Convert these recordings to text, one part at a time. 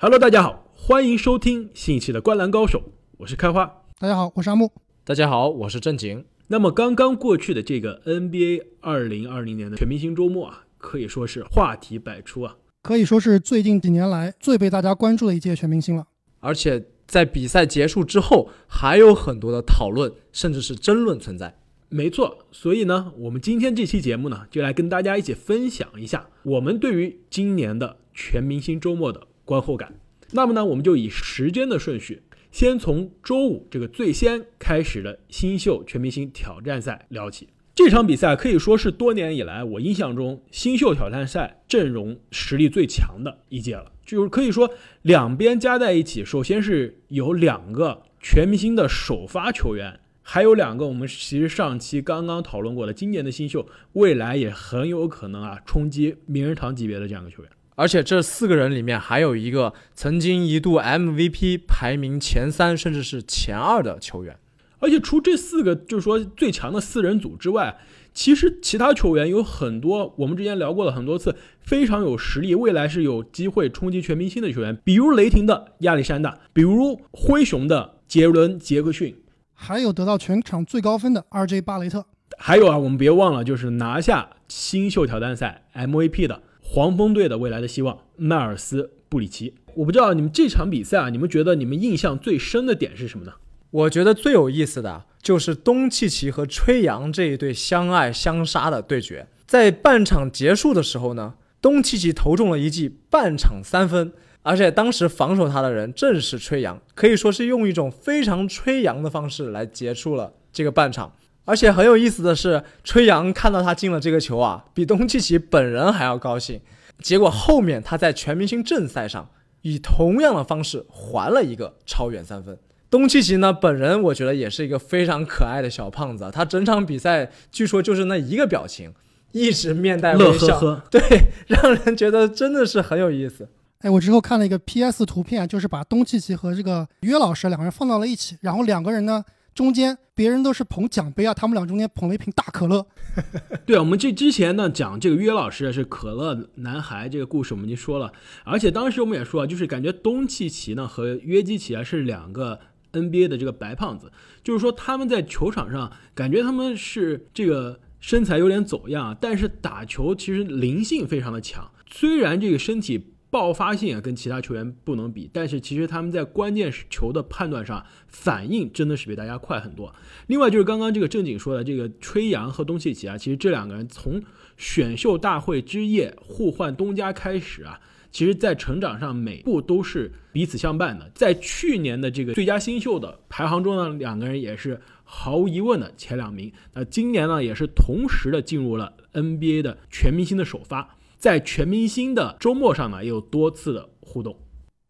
Hello，大家好，欢迎收听新一期的《灌篮高手》，我是开花。大家好，我是阿木。大家好，我是正经。那么刚刚过去的这个 NBA 二零二零年的全明星周末啊，可以说是话题百出啊，可以说是最近几年来最被大家关注的一届全明星了。而且在比赛结束之后，还有很多的讨论，甚至是争论存在。没错，所以呢，我们今天这期节目呢，就来跟大家一起分享一下我们对于今年的全明星周末的观后感。那么呢，我们就以时间的顺序，先从周五这个最先开始的新秀全明星挑战赛聊起。这场比赛可以说是多年以来我印象中新秀挑战赛阵容实力最强的一届了，就是可以说两边加在一起，首先是有两个全明星的首发球员。还有两个，我们其实上期刚刚讨论过的，今年的新秀，未来也很有可能啊冲击名人堂级别的这样一个球员。而且这四个人里面还有一个曾经一度 MVP 排名前三甚至是前二的球员。而且除这四个就是说最强的四人组之外，其实其他球员有很多，我们之前聊过了很多次，非常有实力，未来是有机会冲击全明星的球员，比如雷霆的亚历山大，比如灰熊的杰伦杰克逊。还有得到全场最高分的 RJ 巴雷特，还有啊，我们别忘了，就是拿下新秀挑战赛 MVP 的黄蜂队的未来的希望迈尔斯布里奇。我不知道你们这场比赛啊，你们觉得你们印象最深的点是什么呢？我觉得最有意思的就是东契奇和吹杨这一对相爱相杀的对决。在半场结束的时候呢，东契奇投中了一记半场三分。而且当时防守他的人正是吹杨，可以说是用一种非常吹杨的方式来结束了这个半场。而且很有意思的是，吹杨看到他进了这个球啊，比东契奇本人还要高兴。结果后面他在全明星正赛上以同样的方式还了一个超远三分。东契奇呢，本人我觉得也是一个非常可爱的小胖子，他整场比赛据说就是那一个表情，一直面带微笑，对，让人觉得真的是很有意思。哎，我之后看了一个 P.S 图片，就是把东契奇和这个约老师两个人放到了一起，然后两个人呢中间别人都是捧奖杯啊，他们俩中间捧了一瓶大可乐。对啊，我们这之前呢讲这个约老师是可乐男孩这个故事，我们已经说了，而且当时我们也说啊，就是感觉东契奇呢和约基奇啊是两个 NBA 的这个白胖子，就是说他们在球场上感觉他们是这个身材有点走样，但是打球其实灵性非常的强，虽然这个身体。爆发性啊，跟其他球员不能比，但是其实他们在关键球的判断上反应真的是比大家快很多。另外就是刚刚这个正经说的这个吹杨和东契奇啊，其实这两个人从选秀大会之夜互换东家开始啊，其实在成长上每步都是彼此相伴的。在去年的这个最佳新秀的排行中呢，两个人也是毫无疑问的前两名。那今年呢，也是同时的进入了 NBA 的全明星的首发。在全明星的周末上呢，也有多次的互动。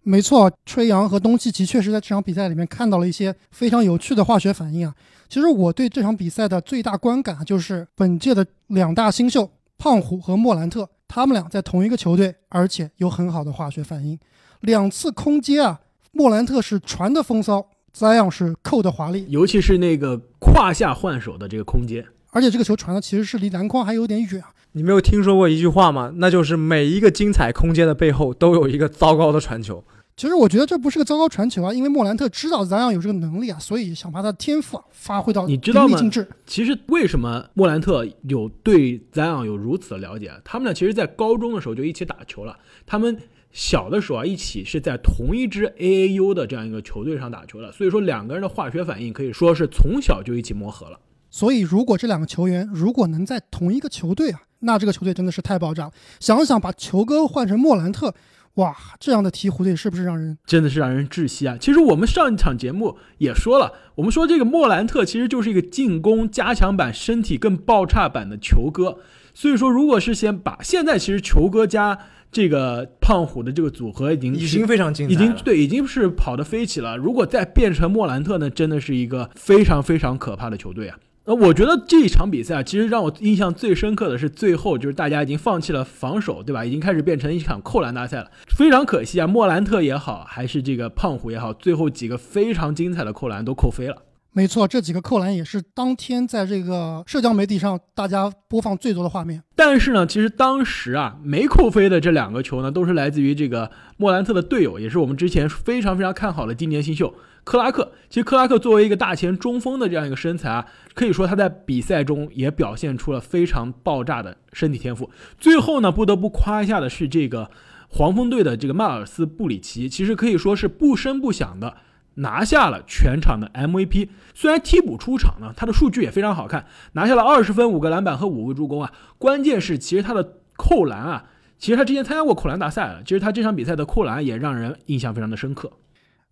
没错，吹杨和东契奇确实在这场比赛里面看到了一些非常有趣的化学反应啊。其实我对这场比赛的最大观感就是本届的两大新秀胖虎和莫兰特，他们俩在同一个球队，而且有很好的化学反应。两次空接啊，莫兰特是传的风骚，扎样是扣的华丽，尤其是那个胯下换手的这个空接，而且这个球传的其实是离篮筐还有点远啊。你没有听说过一句话吗？那就是每一个精彩空间的背后都有一个糟糕的传球。其实我觉得这不是个糟糕传球啊，因为莫兰特知道咱样有这个能力啊，所以想把他的天赋啊发挥到你知道吗？尽致。其实为什么莫兰特有对咱样有如此的了解？他们俩其实，在高中的时候就一起打球了。他们小的时候啊，一起是在同一支 AAU 的这样一个球队上打球的，所以说两个人的化学反应可以说是从小就一起磨合了。所以，如果这两个球员如果能在同一个球队啊。那这个球队真的是太爆炸了！想想把球哥换成莫兰特，哇，这样的鹈鹕队是不是让人真的是让人窒息啊？其实我们上一场节目也说了，我们说这个莫兰特其实就是一个进攻加强版、身体更爆炸版的球哥。所以说，如果是先把现在其实球哥加这个胖虎的这个组合已经已经非常精彩，已经对，已经是跑得飞起了。如果再变成莫兰特呢，真的是一个非常非常可怕的球队啊！呃，我觉得这一场比赛啊，其实让我印象最深刻的是最后，就是大家已经放弃了防守，对吧？已经开始变成一场扣篮大赛了。非常可惜啊，莫兰特也好，还是这个胖虎也好，最后几个非常精彩的扣篮都扣飞了。没错，这几个扣篮也是当天在这个社交媒体上大家播放最多的画面。但是呢，其实当时啊，没扣飞的这两个球呢，都是来自于这个莫兰特的队友，也是我们之前非常非常看好的今年新秀克拉克。其实克拉克作为一个大前中锋的这样一个身材啊，可以说他在比赛中也表现出了非常爆炸的身体天赋。最后呢，不得不夸一下的是这个黄蜂队的这个迈尔斯布里奇，其实可以说是不声不响的。拿下了全场的 MVP，虽然替补出场呢，他的数据也非常好看，拿下了二十分、五个篮板和五个助攻啊。关键是，其实他的扣篮啊，其实他之前参加过扣篮大赛了，其实他这场比赛的扣篮也让人印象非常的深刻。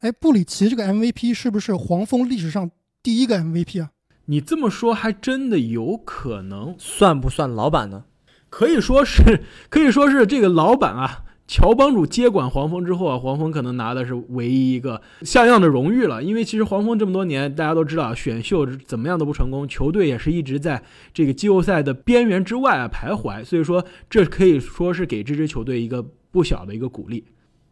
哎，布里奇这个 MVP 是不是黄蜂历史上第一个 MVP 啊？你这么说还真的有可能，算不算老板呢？可以说是，可以说是这个老板啊。乔帮主接管黄蜂之后啊，黄蜂可能拿的是唯一一个像样的荣誉了。因为其实黄蜂这么多年，大家都知道选秀怎么样都不成功，球队也是一直在这个季后赛的边缘之外啊徘徊。所以说，这可以说是给这支球队一个不小的一个鼓励。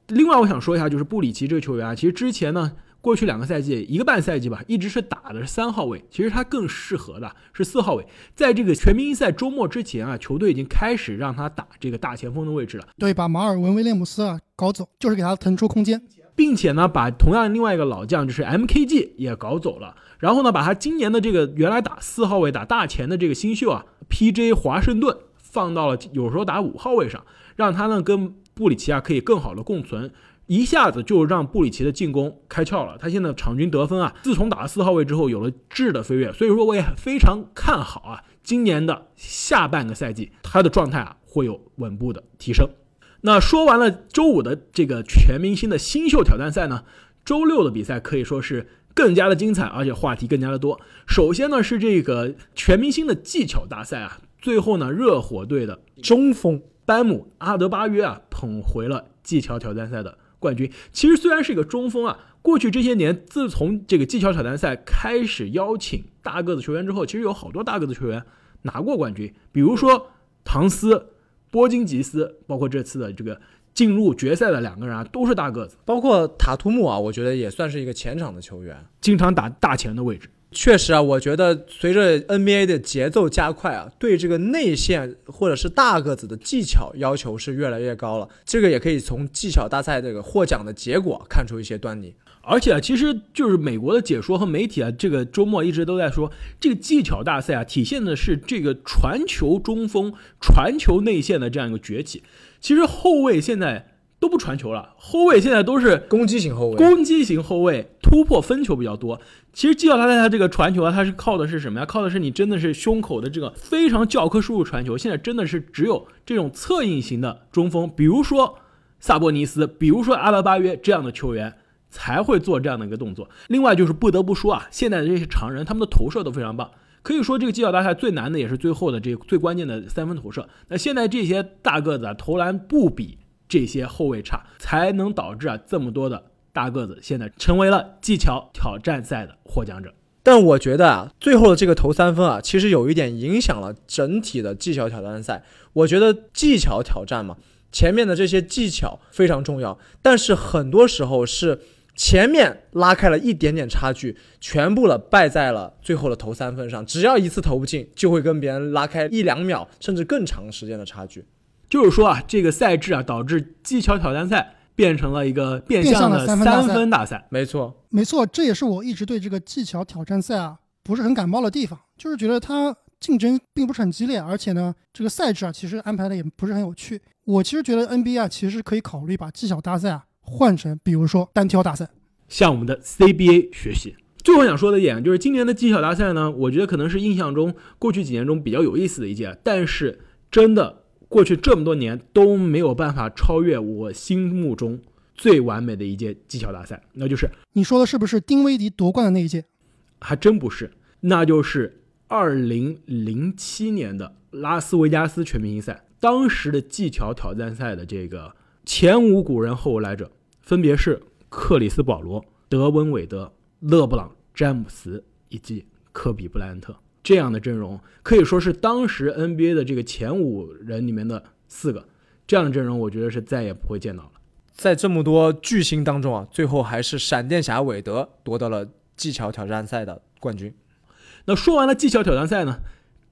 另外，我想说一下，就是布里奇这个球员啊，其实之前呢。过去两个赛季，一个半赛季吧，一直是打的是三号位。其实他更适合的是四号位。在这个全明星赛周末之前啊，球队已经开始让他打这个大前锋的位置了。对，把马尔文威廉姆斯啊搞走，就是给他腾出空间，并且呢，把同样另外一个老将就是 MKG 也搞走了。然后呢，把他今年的这个原来打四号位打大前的这个新秀啊，PJ 华盛顿放到了有时候打五号位上，让他呢跟布里奇啊可以更好的共存。一下子就让布里奇的进攻开窍了，他现在场均得分啊，自从打了四号位之后有了质的飞跃，所以说我也非常看好啊，今年的下半个赛季他的状态啊会有稳步的提升。那说完了周五的这个全明星的新秀挑战赛呢，周六的比赛可以说是更加的精彩，而且话题更加的多。首先呢是这个全明星的技巧大赛啊，最后呢热火队的中锋班姆阿德巴约啊捧回了技巧挑战赛的。冠军其实虽然是一个中锋啊，过去这些年，自从这个技巧挑战赛开始邀请大个子球员之后，其实有好多大个子球员拿过冠军，比如说唐斯、波金吉斯，包括这次的这个进入决赛的两个人啊，都是大个子，包括塔图姆啊，我觉得也算是一个前场的球员，经常打大前的位置。确实啊，我觉得随着 NBA 的节奏加快啊，对这个内线或者是大个子的技巧要求是越来越高了。这个也可以从技巧大赛这个获奖的结果看出一些端倪。而且啊，其实就是美国的解说和媒体啊，这个周末一直都在说，这个技巧大赛啊，体现的是这个传球中锋、传球内线的这样一个崛起。其实后卫现在。都不传球了，后卫现在都是攻击型后卫，攻击型后卫突破分球比较多。其实基奥他在他这个传球啊，他是靠的是什么呀？靠的是你真的是胸口的这个非常教科书的传球。现在真的是只有这种侧应型的中锋，比如说萨博尼斯，比如说阿拉巴约这样的球员才会做这样的一个动作。另外就是不得不说啊，现在的这些常人他们的投射都非常棒，可以说这个技巧大赛最难的也是最后的这最关键的三分投射。那现在这些大个子啊，投篮不比。这些后卫差，才能导致啊这么多的大个子现在成为了技巧挑战赛的获奖者。但我觉得啊，最后的这个投三分啊，其实有一点影响了整体的技巧挑战赛。我觉得技巧挑战嘛，前面的这些技巧非常重要，但是很多时候是前面拉开了一点点差距，全部了败在了最后的投三分上。只要一次投不进，就会跟别人拉开一两秒甚至更长时间的差距。就是说啊，这个赛制啊，导致技巧挑战赛变成了一个变相的三分大赛。没错，没错，这也是我一直对这个技巧挑战赛啊不是很感冒的地方，就是觉得它竞争并不是很激烈，而且呢，这个赛制啊其实安排的也不是很有趣。我其实觉得 NBA 啊其实可以考虑把技巧大赛啊换成，比如说单挑大赛，向我们的 CBA 学习。最后想说的一点就是，今年的技巧大赛呢，我觉得可能是印象中过去几年中比较有意思的一届，但是真的。过去这么多年都没有办法超越我心目中最完美的一届技巧大赛，那就是你说的是不是丁威迪夺冠的那一届？还真不是，那就是二零零七年的拉斯维加斯全明星赛。当时的技巧挑战赛的这个前无古人后无来者，分别是克里斯保罗、德文韦德、勒布朗、詹姆斯以及科比布莱恩特。这样的阵容可以说是当时 NBA 的这个前五人里面的四个，这样的阵容我觉得是再也不会见到了。在这么多巨星当中啊，最后还是闪电侠韦德夺得了技巧挑战赛的冠军。那说完了技巧挑战赛呢，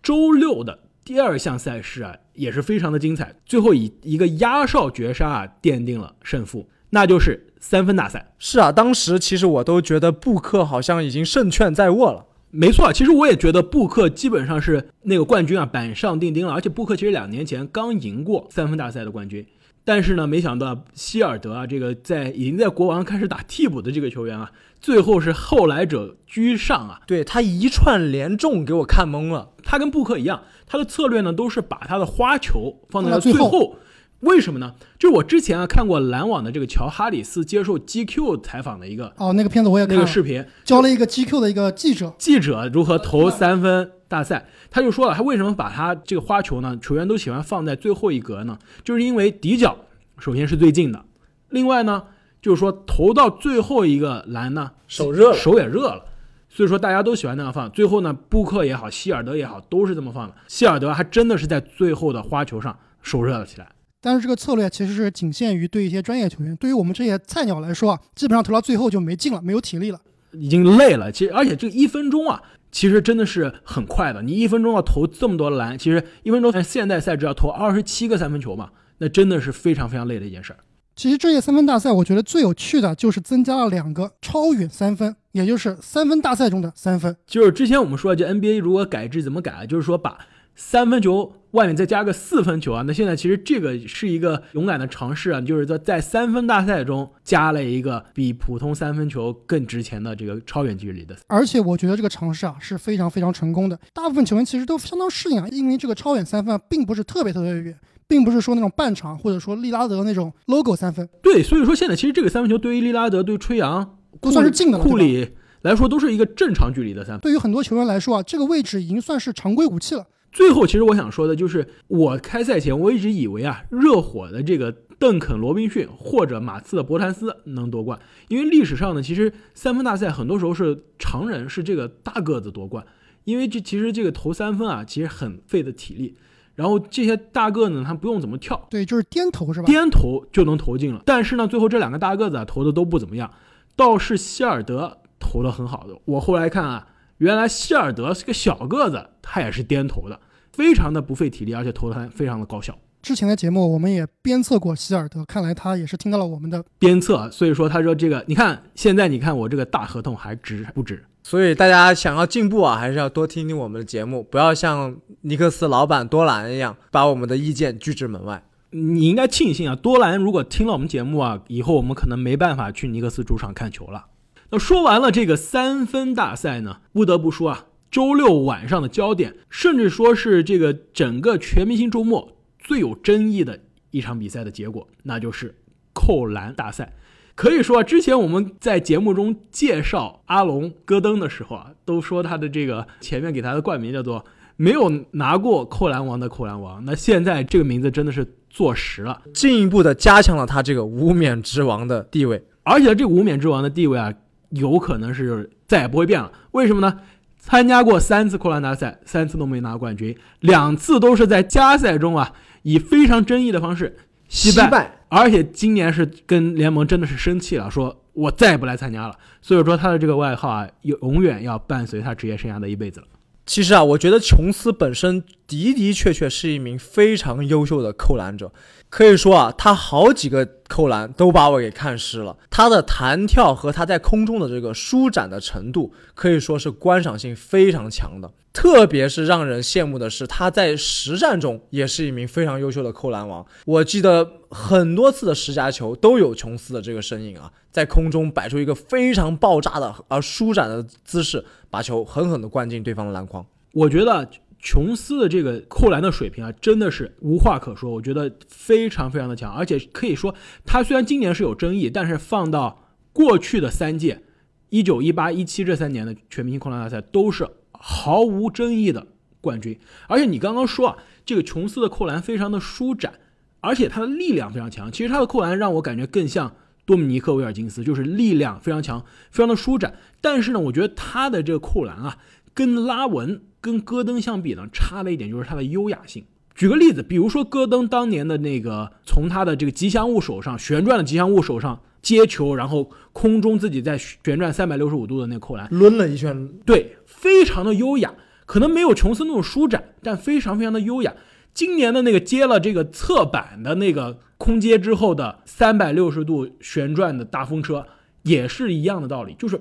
周六的第二项赛事啊也是非常的精彩，最后以一个压哨绝杀啊奠定了胜负，那就是三分大赛。是啊，当时其实我都觉得布克好像已经胜券在握了。没错，其实我也觉得布克基本上是那个冠军啊，板上钉钉了。而且布克其实两年前刚赢过三分大赛的冠军，但是呢，没想到希尔德啊，这个在已经在国王开始打替补的这个球员啊，最后是后来者居上啊。对他一串连中给我看懵了。他跟布克一样，他的策略呢都是把他的花球放在了最后。为什么呢？就是我之前啊看过篮网的这个乔哈里斯接受 GQ 采访的一个哦，那个片子我也看那个视频，教了一个 GQ 的一个记者，记者如何投三分大赛，他就说了，他为什么把他这个花球呢？球员都喜欢放在最后一格呢？就是因为底角首先是最近的，另外呢，就是说投到最后一个篮呢，手热，手也热了，所以说大家都喜欢那样放。最后呢，布克也好，希尔德也好，都是这么放的。希尔德还真的是在最后的花球上手热了起来。但是这个策略其实是仅限于对一些专业球员，对于我们这些菜鸟来说啊，基本上投到最后就没劲了，没有体力了，已经累了。其实，而且这一分钟啊，其实真的是很快的。你一分钟要投这么多篮，其实一分钟现代赛制要投二十七个三分球嘛，那真的是非常非常累的一件事儿。其实这届三分大赛，我觉得最有趣的就是增加了两个超远三分，也就是三分大赛中的三分。就是之前我们说，这 NBA 如果改制怎么改，就是说把。三分球外面再加个四分球啊，那现在其实这个是一个勇敢的尝试啊，就是在在三分大赛中加了一个比普通三分球更值钱的这个超远距离的。而且我觉得这个尝试啊是非常非常成功的，大部分球员其实都相当适应啊，因为这个超远三分啊并不是特别特别远，并不是说那种半场或者说利拉德那种 logo 三分。对，所以说现在其实这个三分球对于利拉德、对吹杨都算是近的，库里来说都是一个正常距离的三分。对于很多球员来说啊，这个位置已经算是常规武器了。最后，其实我想说的就是，我开赛前我一直以为啊，热火的这个邓肯·罗宾逊或者马刺的伯坦斯能夺冠，因为历史上呢，其实三分大赛很多时候是常人是这个大个子夺冠，因为这其实这个投三分啊，其实很费的体力，然后这些大个子呢，他不用怎么跳，对，就是颠投是吧？颠投就能投进了。但是呢，最后这两个大个子啊，投的都不怎么样，倒是希尔德投的很好的。我后来看啊。原来希尔德是个小个子，他也是颠投的，非常的不费体力，而且投的还非常的高效。之前的节目我们也鞭策过希尔德，看来他也是听到了我们的鞭策，所以说他说这个，你看现在你看我这个大合同还值不值？所以大家想要进步啊，还是要多听听我们的节目，不要像尼克斯老板多兰一样把我们的意见拒之门外。你应该庆幸啊，多兰如果听了我们节目啊，以后我们可能没办法去尼克斯主场看球了。那说完了这个三分大赛呢，不得不说啊，周六晚上的焦点，甚至说是这个整个全明星周末最有争议的一场比赛的结果，那就是扣篮大赛。可以说，之前我们在节目中介绍阿隆·戈登的时候啊，都说他的这个前面给他的冠名叫做“没有拿过扣篮王的扣篮王”。那现在这个名字真的是坐实了，进一步的加强了他这个无冕之王的地位。而且这无冕之王的地位啊。有可能是再也不会变了，为什么呢？参加过三次扣篮大赛，三次都没拿冠军，两次都是在加赛中啊，以非常争议的方式惜败，而且今年是跟联盟真的是生气了，说我再也不来参加了。所以说他的这个外号啊，永远要伴随他职业生涯的一辈子了。其实啊，我觉得琼斯本身的的确确是一名非常优秀的扣篮者。可以说啊，他好几个扣篮都把我给看湿了。他的弹跳和他在空中的这个舒展的程度，可以说是观赏性非常强的。特别是让人羡慕的是，他在实战中也是一名非常优秀的扣篮王。我记得很多次的十佳球都有琼斯的这个身影啊，在空中摆出一个非常爆炸的而舒展的姿势，把球狠狠地灌进对方的篮筐。我觉得。琼斯的这个扣篮的水平啊，真的是无话可说，我觉得非常非常的强，而且可以说，他虽然今年是有争议，但是放到过去的三届，一九、一八、一七这三年的全明星扣篮大赛都是毫无争议的冠军。而且你刚刚说啊，这个琼斯的扣篮非常的舒展，而且他的力量非常强。其实他的扣篮让我感觉更像多米尼克·威尔金斯，就是力量非常强，非常的舒展。但是呢，我觉得他的这个扣篮啊，跟拉文。跟戈登相比呢，差了一点就是他的优雅性。举个例子，比如说戈登当年的那个从他的这个吉祥物手上旋转的吉祥物手上接球，然后空中自己在旋转三百六十五度的那个扣篮，抡了一圈，对，非常的优雅，可能没有琼斯那种舒展，但非常非常的优雅。今年的那个接了这个侧板的那个空接之后的三百六十度旋转的大风车，也是一样的道理，就是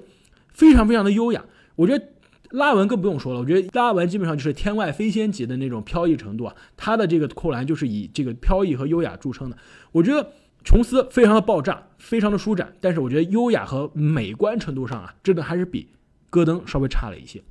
非常非常的优雅。我觉得拉文更不用说了，我觉得拉文基本上就是天外飞仙级的那种飘逸程度啊，他的这个扣篮就是以这个飘逸和优雅著称的。我觉得琼斯非常的爆炸，非常的舒展，但是我觉得优雅和美观程度上啊，真的还是比戈登稍微差了一些。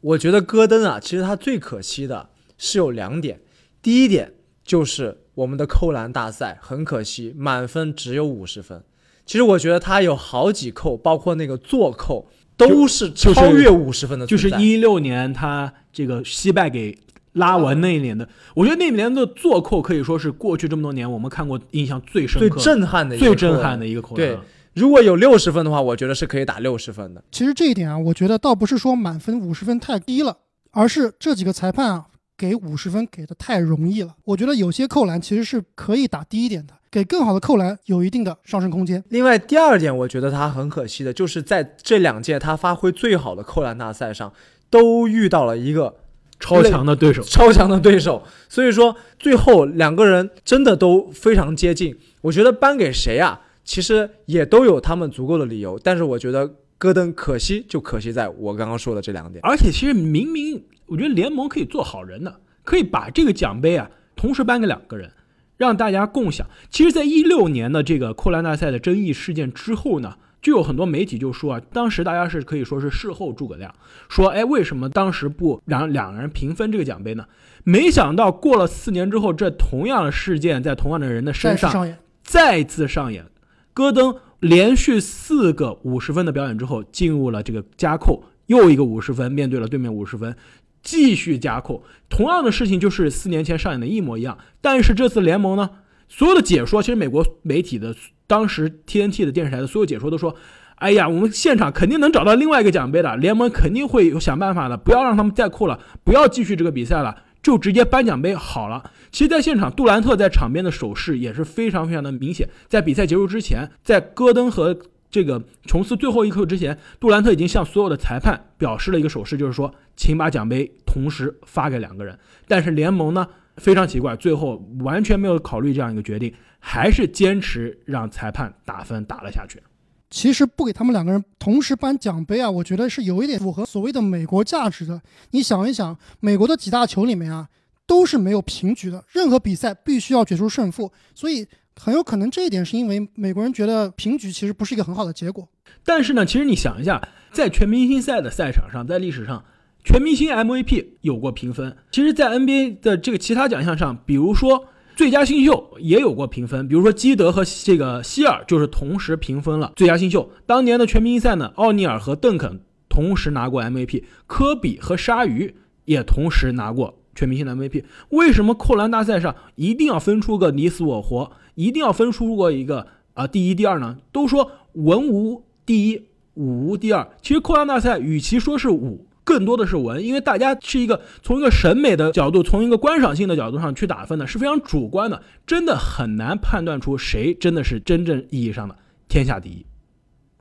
我觉得戈登啊，其实他最可惜的是有两点。第一点就是我们的扣篮大赛很可惜，满分只有五十分。其实我觉得他有好几扣，包括那个做扣，都是超越五十分的。就是一六年他这个惜败给拉文那一年的，我觉得那一年的做扣可以说是过去这么多年我们看过印象最深刻、最震撼的、最震撼的一个扣篮。对，如果有六十分的话，我觉得是可以打六十分的。其实这一点啊，我觉得倒不是说满分五十分太低了，而是这几个裁判啊。给五十分给的太容易了，我觉得有些扣篮其实是可以打低一点的，给更好的扣篮有一定的上升空间。另外，第二点我觉得他很可惜的就是在这两届他发挥最好的扣篮大赛上，都遇到了一个超强的对手，超强的对手。所以说最后两个人真的都非常接近。我觉得颁给谁啊，其实也都有他们足够的理由。但是我觉得戈登可惜就可惜在我刚刚说的这两点。而且其实明明。我觉得联盟可以做好人的，可以把这个奖杯啊同时颁给两个人，让大家共享。其实，在一六年的这个扣篮大赛的争议事件之后呢，就有很多媒体就说啊，当时大家是可以说是事后诸葛亮，说哎，为什么当时不让两个人平分这个奖杯呢？没想到过了四年之后，这同样的事件在同样的人的身上再次上演。戈登连续四个五十分的表演之后，进入了这个加扣，又一个五十分，面对了对面五十分。继续加扣，同样的事情就是四年前上演的一模一样。但是这次联盟呢，所有的解说，其实美国媒体的当时 TNT 的电视台的所有解说都说：“哎呀，我们现场肯定能找到另外一个奖杯的，联盟肯定会有想办法的，不要让他们再扣了，不要继续这个比赛了，就直接颁奖杯好了。”其实，在现场，杜兰特在场边的手势也是非常非常的明显。在比赛结束之前，在戈登和 这个琼斯最后一刻之前，杜兰特已经向所有的裁判表示了一个手势，就是说，请把奖杯同时发给两个人。但是联盟呢非常奇怪，最后完全没有考虑这样一个决定，还是坚持让裁判打分打了下去。其实不给他们两个人同时颁奖杯啊，我觉得是有一点符合所谓的美国价值的。你想一想，美国的几大球里面啊，都是没有平局的，任何比赛必须要决出胜负，所以。很有可能这一点是因为美国人觉得平局其实不是一个很好的结果。但是呢，其实你想一下，在全明星赛的赛场上，在历史上，全明星 MVP 有过评分。其实，在 NBA 的这个其他奖项上，比如说最佳新秀也有过评分。比如说基德和这个希尔就是同时评分了最佳新秀。当年的全明星赛呢，奥尼尔和邓肯同时拿过 MVP，科比和鲨鱼也同时拿过全明星的 MVP。为什么扣篮大赛上一定要分出个你死我活？一定要分出过一个啊，第一、第二呢？都说文无第一，武无第二。其实扣篮大赛与其说是武，更多的是文，因为大家是一个从一个审美的角度，从一个观赏性的角度上去打分的，是非常主观的，真的很难判断出谁真的是真正意义上的天下第一。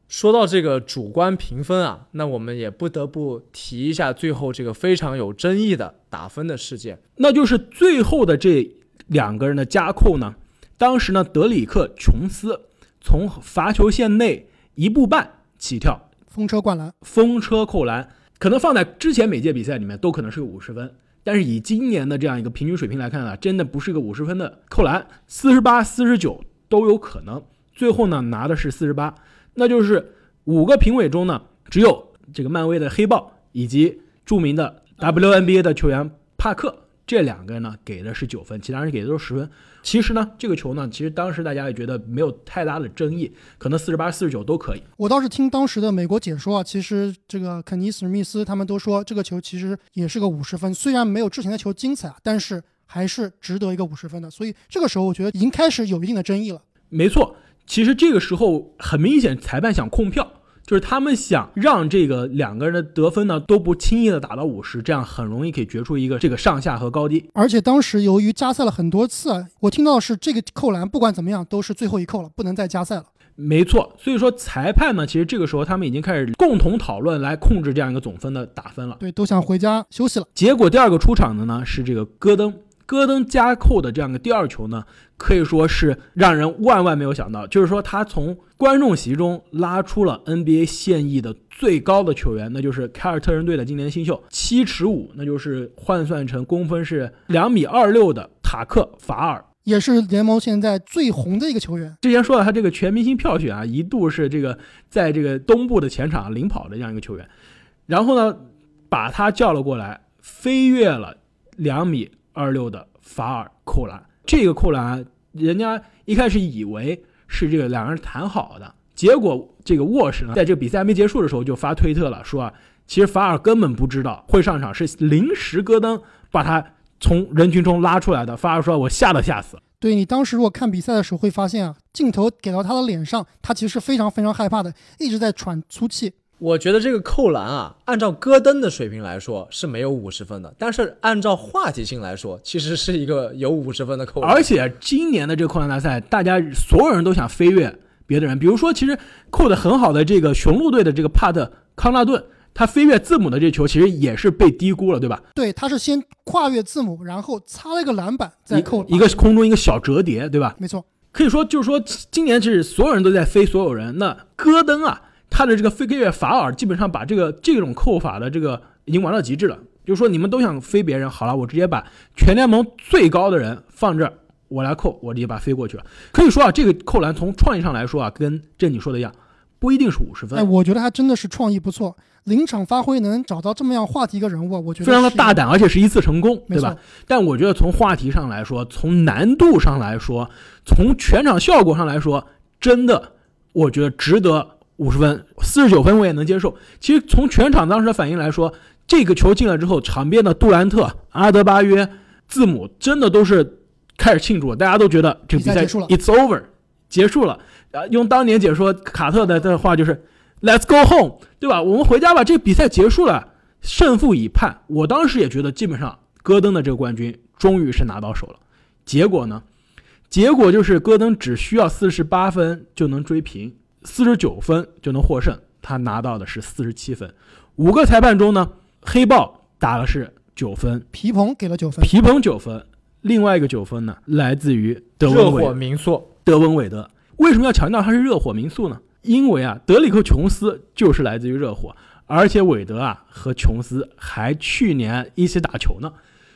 说到这个主观评分啊，那我们也不得不提一下最后这个非常有争议的打分的事件，那就是最后的这两个人的加扣呢。当时呢，德里克·琼斯从罚球线内一步半起跳，风车灌篮，风车扣篮，可能放在之前每届比赛里面都可能是个五十分，但是以今年的这样一个平均水平来看啊，真的不是个五十分的扣篮，四十八、四十九都有可能。最后呢，拿的是四十八，那就是五个评委中呢，只有这个漫威的黑豹以及著名的 WNBA 的球员帕克这两个人呢给的是九分，其他人给的都是十分。其实呢，这个球呢，其实当时大家也觉得没有太大的争议，可能四十八、四十九都可以。我倒是听当时的美国解说啊，其实这个肯尼斯·史密斯他们都说这个球其实也是个五十分，虽然没有之前的球精彩啊，但是还是值得一个五十分的。所以这个时候我觉得已经开始有一定的争议了。没错，其实这个时候很明显，裁判想控票。就是他们想让这个两个人的得分呢都不轻易的打到五十，这样很容易可以决出一个这个上下和高低。而且当时由于加赛了很多次啊，我听到是这个扣篮不管怎么样都是最后一扣了，不能再加赛了。没错，所以说裁判呢，其实这个时候他们已经开始共同讨论来控制这样一个总分的打分了。对，都想回家休息了。结果第二个出场的呢是这个戈登，戈登加扣的这样一个第二球呢，可以说是让人万万没有想到，就是说他从观众席中拉出了 NBA 现役的最高的球员，那就是凯尔特人队的今年新秀七尺五，那就是换算成公分是两米二六的塔克法尔。也是联盟现在最红的一个球员。之前说了，他这个全明星票选啊，一度是这个在这个东部的前场领跑的这样一个球员。然后呢，把他叫了过来，飞跃了两米二六的法尔扣篮。这个扣篮，人家一开始以为是这个两个人谈好的，结果这个沃什呢，在这个比赛还没结束的时候就发推特了，说啊，其实法尔根本不知道会上场，是临时戈登把他。从人群中拉出来的，反而说我吓都吓死。对你当时如果看比赛的时候会发现啊，镜头给到他的脸上，他其实非常非常害怕的，一直在喘粗气。我觉得这个扣篮啊，按照戈登的水平来说是没有五十分的，但是按照话题性来说，其实是一个有五十分的扣篮。而且今年的这个扣篮大赛，大家所有人都想飞跃别的人，比如说其实扣的很好的这个雄鹿队的这个帕特康纳顿。他飞跃字母的这球其实也是被低估了，对吧？对，他是先跨越字母，然后擦了一个篮板再扣一个空中一个小折叠，对吧？没错，可以说就是说今年是所有人都在飞所有人。那戈登啊，他的这个飞跃法尔基本上把这个这种扣法的这个已经玩到极致了。就是说你们都想飞别人，好了，我直接把全联盟最高的人放这儿，我来扣，我直接把飞过去了。可以说啊，这个扣篮从创意上来说啊，跟这你说的一样，不一定是五十分。哎，我觉得他真的是创意不错。临场发挥能找到这么样话题一个人物，我觉得非常的大胆，而且是一次成功，对吧？但我觉得从话题上来说，从难度上来说，从全场效果上来说，真的，我觉得值得五十分，四十九分我也能接受。其实从全场当时的反应来说，这个球进了之后，场边的杜兰特、阿德巴约、字母真的都是开始庆祝，大家都觉得这个比赛结束了 it's over 结束了。啊，用当年解说卡特的的话就是。Let's go home，对吧？我们回家吧。这个比赛结束了，胜负已判。我当时也觉得，基本上戈登的这个冠军终于是拿到手了。结果呢？结果就是戈登只需要四十八分就能追平，四十九分就能获胜。他拿到的是四十七分。五个裁判中呢，黑豹打的是九分，皮蓬给了九分，皮蓬九分。另外一个九分呢，来自于德文热火民宿，德文韦德。为什么要强调他是热火民宿呢？因为啊，德里克·琼斯就是来自于热火，而且韦德啊和琼斯还去年一起打球呢，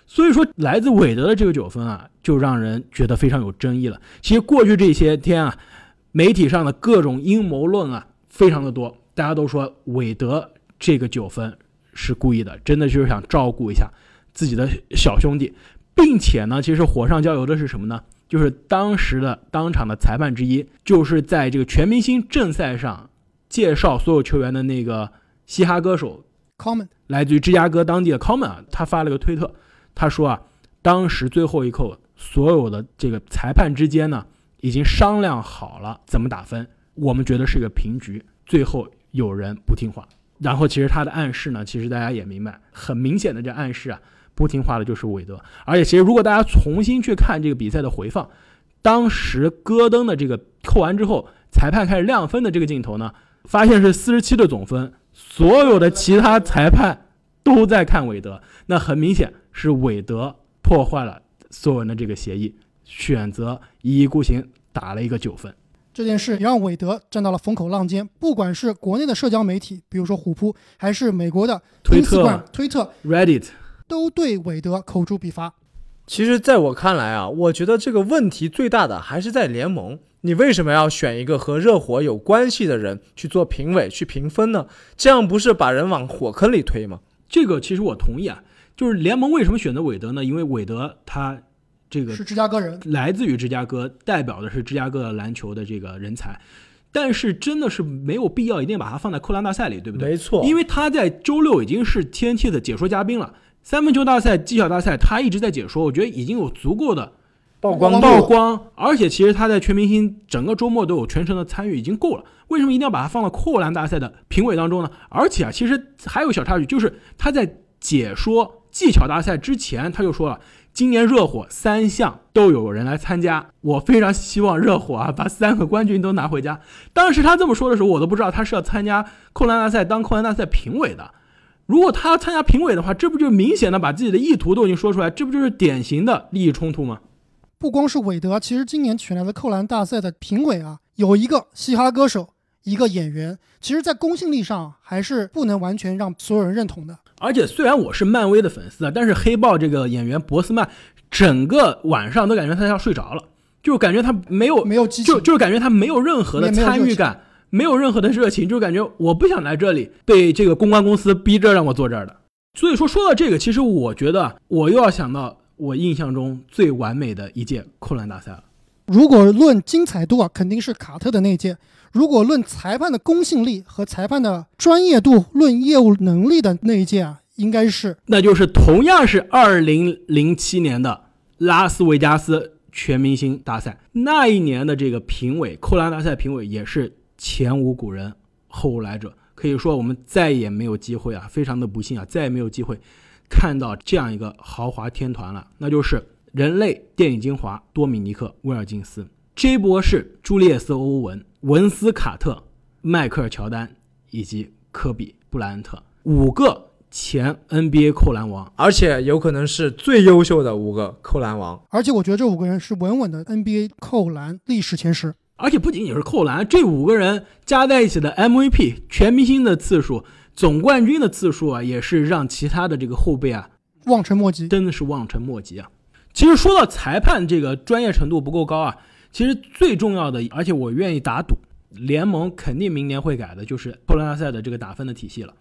所以说来自韦德的这个九分啊，就让人觉得非常有争议了。其实过去这些天啊，媒体上的各种阴谋论啊，非常的多，大家都说韦德这个九分是故意的，真的就是想照顾一下自己的小兄弟，并且呢，其实火上浇油的是什么呢？就是当时的当场的裁判之一，就是在这个全明星正赛上介绍所有球员的那个嘻哈歌手 Common，来自于芝加哥当地的 Common 啊，他发了个推特，他说啊，当时最后一扣，所有的这个裁判之间呢，已经商量好了怎么打分，我们觉得是个平局，最后有人不听话，然后其实他的暗示呢，其实大家也明白，很明显的这暗示啊。不听话的就是韦德，而且其实如果大家重新去看这个比赛的回放，当时戈登的这个扣完之后，裁判开始亮分的这个镜头呢，发现是四十七的总分，所有的其他裁判都在看韦德，那很明显是韦德破坏了所有人的这个协议，选择一意孤行打了一个九分。这件事也让韦德站到了风口浪尖，不管是国内的社交媒体，比如说虎扑，还是美国的推特、推特、Reddit。都对韦德口诛笔伐。其实，在我看来啊，我觉得这个问题最大的还是在联盟。你为什么要选一个和热火有关系的人去做评委、去评分呢？这样不是把人往火坑里推吗？这个其实我同意啊。就是联盟为什么选择韦德呢？因为韦德他这个是芝加哥人，来自于芝加哥，代表的是芝加哥篮球的这个人才。但是真的是没有必要一定把他放在扣篮大赛里，对不对？没错，因为他在周六已经是 TNT 的解说嘉宾了。三分球大赛、技巧大赛，他一直在解说，我觉得已经有足够的曝光曝光，而且其实他在全明星整个周末都有全程的参与，已经够了。为什么一定要把他放到扣篮大赛的评委当中呢？而且啊，其实还有小插曲，就是他在解说技巧大赛之前，他就说了，今年热火三项都有人来参加，我非常希望热火啊把三个冠军都拿回家。当时他这么说的时候，我都不知道他是要参加扣篮大赛当扣篮大赛评委的。如果他参加评委的话，这不就明显的把自己的意图都已经说出来，这不就是典型的利益冲突吗？不光是韦德，其实今年选来的扣篮大赛的评委啊，有一个嘻哈歌手，一个演员，其实在公信力上还是不能完全让所有人认同的。而且虽然我是漫威的粉丝啊，但是黑豹这个演员博斯曼，整个晚上都感觉他要睡着了，就感觉他没有没有激情就就是感觉他没有任何的参与感，没有任何的热情，就感觉我不想来这里，被这个公关公司逼着让我坐这儿的。所以说说到这个，其实我觉得我又要想到我印象中最完美的一届扣篮大赛了。如果论精彩度啊，肯定是卡特的那届；如果论裁判的公信力和裁判的专业度、论业务能力的那一届啊，应该是。那就是同样是二零零七年的拉斯维加斯全明星大赛，那一年的这个评委扣篮大赛评委也是前无古人后无来者，可以说我们再也没有机会啊，非常的不幸啊，再也没有机会看到这样一个豪华天团了，那就是人类电影精华多米尼克威尔金斯、J 博士、朱利叶斯欧文、文斯卡特、迈克尔乔丹以及科比布莱恩特五个前 NBA 扣篮王。而且有可能是最优秀的五个扣篮王。而且我觉得这五个人是稳稳的 NBA 扣篮历史前十。而且不仅仅是扣篮，这五个人加在一起的 MVP 全明星的次数、总冠军的次数啊，也是让其他的这个后辈啊，望尘莫及。真的是望尘莫及啊。其实说到裁判这个专业程度不够高啊，其实最重要的，而且我愿意打赌，联盟肯定明年会改的，就是扣篮大赛的这个打分的体系了。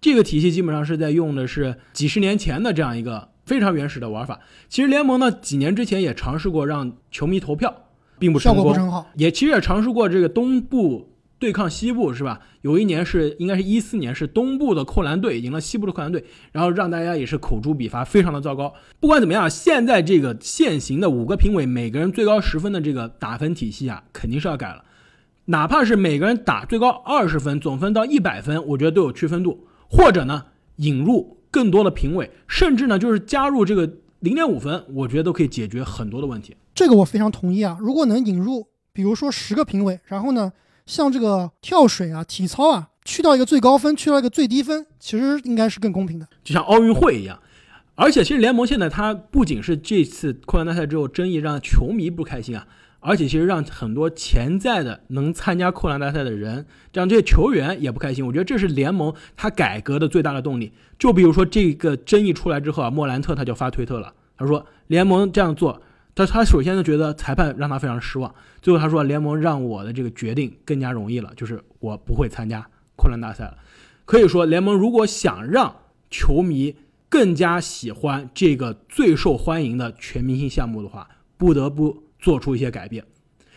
这个体系基本上是在用的是几十年前的这样一个非常原始的玩法。其实联盟呢几年之前也尝试过让球迷投票，并不成功。也其实也尝试过这个东部对抗西部，是吧？有一年是应该是一四年，是东部的扣篮队赢了西部的扣篮队，然后让大家也是口诛笔伐，非常的糟糕。不管怎么样，现在这个现行的五个评委每个人最高十分的这个打分体系啊，肯定是要改了。哪怕是每个人打最高二十分，总分到一百分，我觉得都有区分度。或者呢，引入更多的评委，甚至呢就是加入这个零点五分，我觉得都可以解决很多的问题。这个我非常同意啊！如果能引入，比如说十个评委，然后呢，像这个跳水啊、体操啊，去到一个最高分，去到一个最低分，其实应该是更公平的。就像奥运会一样。而且其实联盟现在它不仅是这次扣篮大赛之后争议让球迷不开心啊，而且其实让很多潜在的能参加扣篮大赛的人，让这些球员也不开心。我觉得这是联盟它改革的最大的动力。就比如说这个争议出来之后啊，莫兰特他就发推特了，他说联盟这样做，他他首先就觉得裁判让他非常失望，最后他说联盟让我的这个决定更加容易了，就是我不会参加扣篮大赛了。可以说，联盟如果想让球迷更加喜欢这个最受欢迎的全明星项目的话，不得不做出一些改变。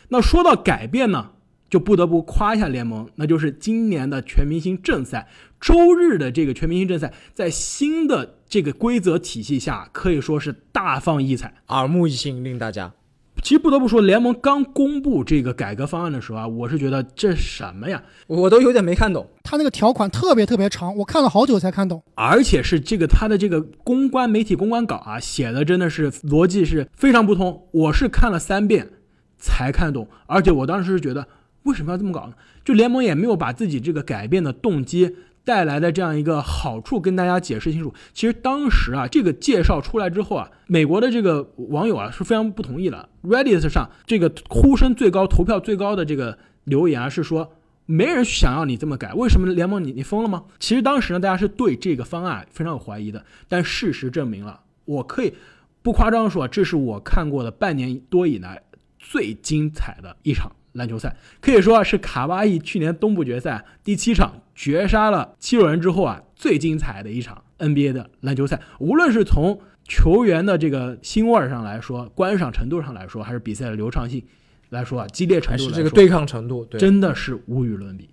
那说到改变呢，就不得不夸一下联盟，那就是今年的全明星正赛，周日的这个全明星正赛，在新的这个规则体系下，可以说是大放异彩。耳目一新，令大家其实不得不说，联盟刚公布这个改革方案的时候啊，我是觉得这什么呀？我都有点没看懂。他那个条款特别特别长，我看了好久才看懂。而且是这个他的这个公关媒体公关稿啊，写的真的是逻辑是非常不通。我是看了三遍才看懂，而且我当时是觉得为什么要这么搞呢？就联盟也没有把自己这个改变的动机带来的这样一个好处跟大家解释清楚。其实当时啊，这个介绍出来之后啊，美国的这个网友啊是非常不同意的。Reddit 上这个呼声最高、投票最高的这个留言啊是说。没人想要你这么改，为什么联盟你你疯了吗？其实当时呢，大家是对这个方案非常有怀疑的，但事实证明了，我可以不夸张说，这是我看过的半年多以来最精彩的一场篮球赛，可以说啊是卡哇伊去年东部决赛第七场绝杀了七六人之后啊最精彩的一场 NBA 的篮球赛，无论是从球员的这个腥味儿上来说，观赏程度上来说，还是比赛的流畅性来说啊，激烈程度这个对抗程度，对，真的是无与伦比。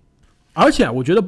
而且我觉得，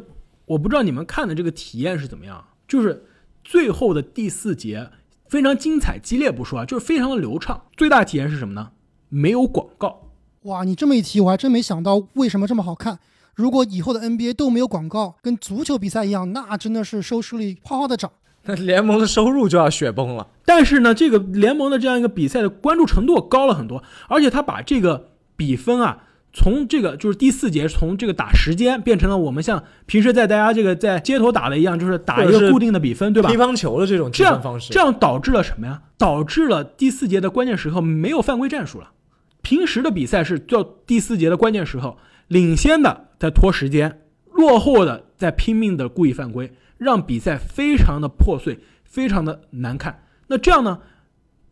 我不知道你们看的这个体验是怎么样，就是最后的第四节非常精彩激烈不说啊，就是非常的流畅。最大体验是什么呢？没有广告。哇，你这么一提，我还真没想到为什么这么好看。如果以后的 NBA 都没有广告，跟足球比赛一样，那真的是收视率哗哗的涨。那联盟的收入就要雪崩了。但是呢，这个联盟的这样一个比赛的关注程度高了很多，而且他把这个比分啊，从这个就是第四节从这个打时间变成了我们像平时在大家这个在街头打的一样，就是打一个固定的比分，对吧？乒乓球的这种计这样方式，这样导致了什么呀？导致了第四节的关键时刻没有犯规战术了。平时的比赛是到第四节的关键时候，领先的在拖时间，落后的在拼命的故意犯规，让比赛非常的破碎，非常的难看。那这样呢，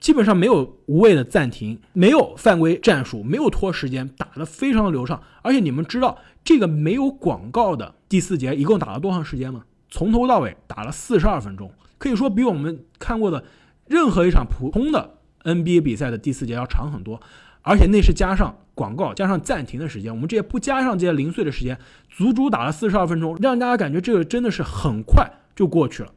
基本上没有无谓的暂停，没有犯规战术，没有拖时间，打得非常的流畅。而且你们知道这个没有广告的第四节一共打了多长时间吗？从头到尾打了四十二分钟，可以说比我们看过的任何一场普通的 NBA 比赛的第四节要长很多。而且那是加上广告、加上暂停的时间，我们这些不加上这些零碎的时间，足足打了四十二分钟，让大家感觉这个真的是很快就过去了。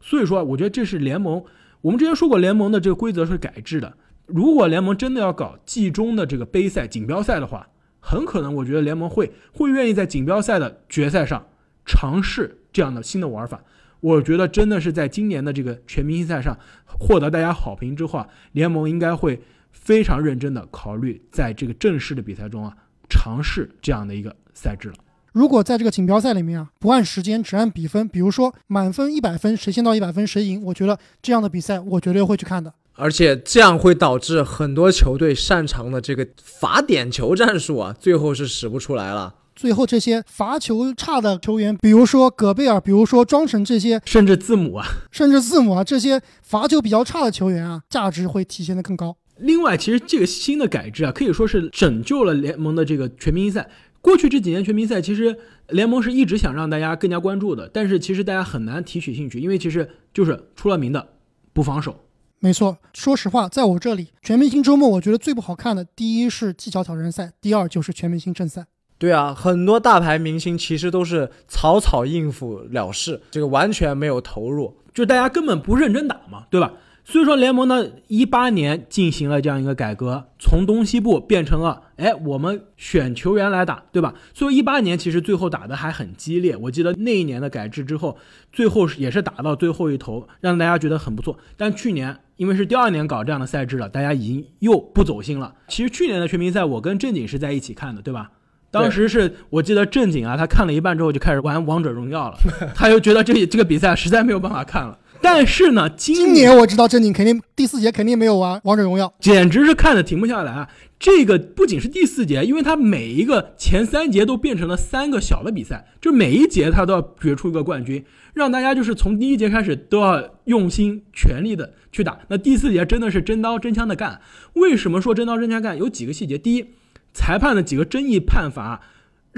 所以说，我觉得这是联盟，我们之前说过，联盟的这个规则是改制的。如果联盟真的要搞季中的这个杯赛、锦标赛的话，很可能我觉得联盟会会愿意在锦标赛的决赛上尝试这样的新的玩法。我觉得真的是在今年的这个全明星赛上获得大家好评之后啊，联盟应该会非常认真的考虑在这个正式的比赛中啊尝试这样的一个赛制了。如果在这个锦标赛里面啊，不按时间，只按比分，比如说满分一百分，谁先到一百分谁赢，我觉得这样的比赛我绝对会去看的。而且这样会导致很多球队擅长的这个罚点球战术啊，最后是使不出来了。最后这些罚球差的球员，比如说戈贝尔，比如说庄神这些，甚至字母啊，甚至字母啊这些罚球比较差的球员啊，价值会体现的更高。另外，其实这个新的改制啊，可以说是拯救了联盟的这个全明星赛。过去这几年全明星赛，其实联盟是一直想让大家更加关注的，但是其实大家很难提取兴趣，因为其实就是出了名的不防守。没错，说实话，在我这里，全明星周末我觉得最不好看的，第一是技巧挑战赛，第二就是全明星正赛。对啊，很多大牌明星其实都是草草应付了事，这个完全没有投入。就大家根本不认真打嘛，对吧？所以说联盟呢，一八年进行了这样一个改革，从东西部变成了，哎，我们选球员来打，对吧？所以一八年其实最后打的还很激烈，我记得那一年的改制之后，最后也是打到最后一头，让大家觉得很不错。但去年因为是第二年搞这样的赛制了，大家已经又不走心了。其实去年的全明星赛，我跟正经是在一起看的，对吧？当时是我记得正经啊，他看了一半之后就开始玩王者荣耀了，他又觉得这这个比赛实在没有办法看了。但是呢，今今年我知道正经肯定第四节肯定没有玩王者荣耀，简直是看的停不下来啊！这个不仅是第四节，因为它每一个前三节都变成了三个小的比赛，就每一节它都要决出一个冠军，让大家就是从第一节开始都要用心全力的去打。那第四节真的是真刀真枪的干。为什么说真刀真枪干？有几个细节。第一，裁判的几个争议判罚。